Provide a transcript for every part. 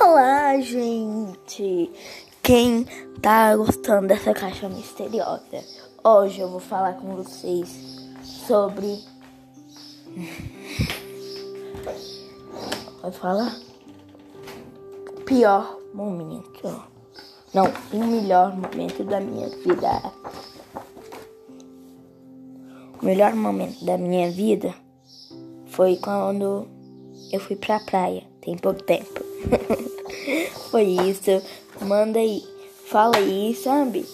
Olá, gente! Quem tá gostando dessa caixa misteriosa? Hoje eu vou falar com vocês sobre. Vai falar? O pior momento. Não, o melhor momento da minha vida. O melhor momento da minha vida foi quando eu fui pra praia. Tem pouco tempo. foi isso. Manda aí. Fala aí, sabe?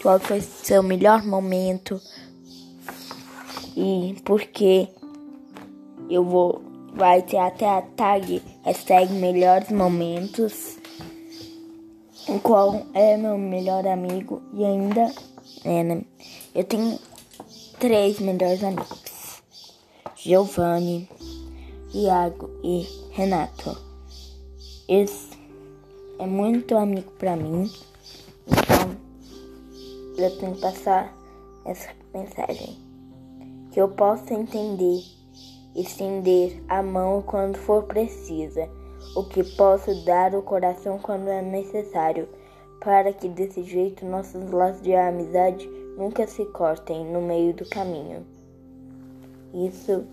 Qual foi seu melhor momento? E por que eu vou. Vai ter até a tag hashtag melhores momentos. Qual é meu melhor amigo? E ainda. É, né? Eu tenho três melhores amigos. Giovanni, Iago e Renato. Esse é muito amigo para mim, então eu tenho que passar essa mensagem. Que eu possa entender, estender a mão quando for precisa, o que posso dar o coração quando é necessário, para que desse jeito nossos laços de amizade nunca se cortem no meio do caminho. Isso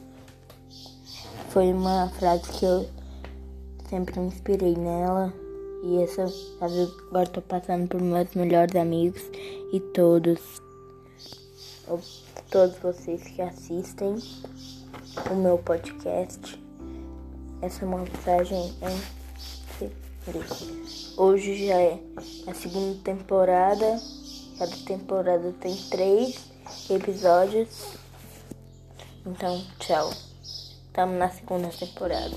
foi uma frase que eu sempre me inspirei nela. E essa, agora tô passando por meus melhores amigos e todos, todos vocês que assistem o meu podcast. Essa mensagem é Hoje já é a segunda temporada. Cada temporada tem três episódios. Então, tchau. Estamos na segunda temporada.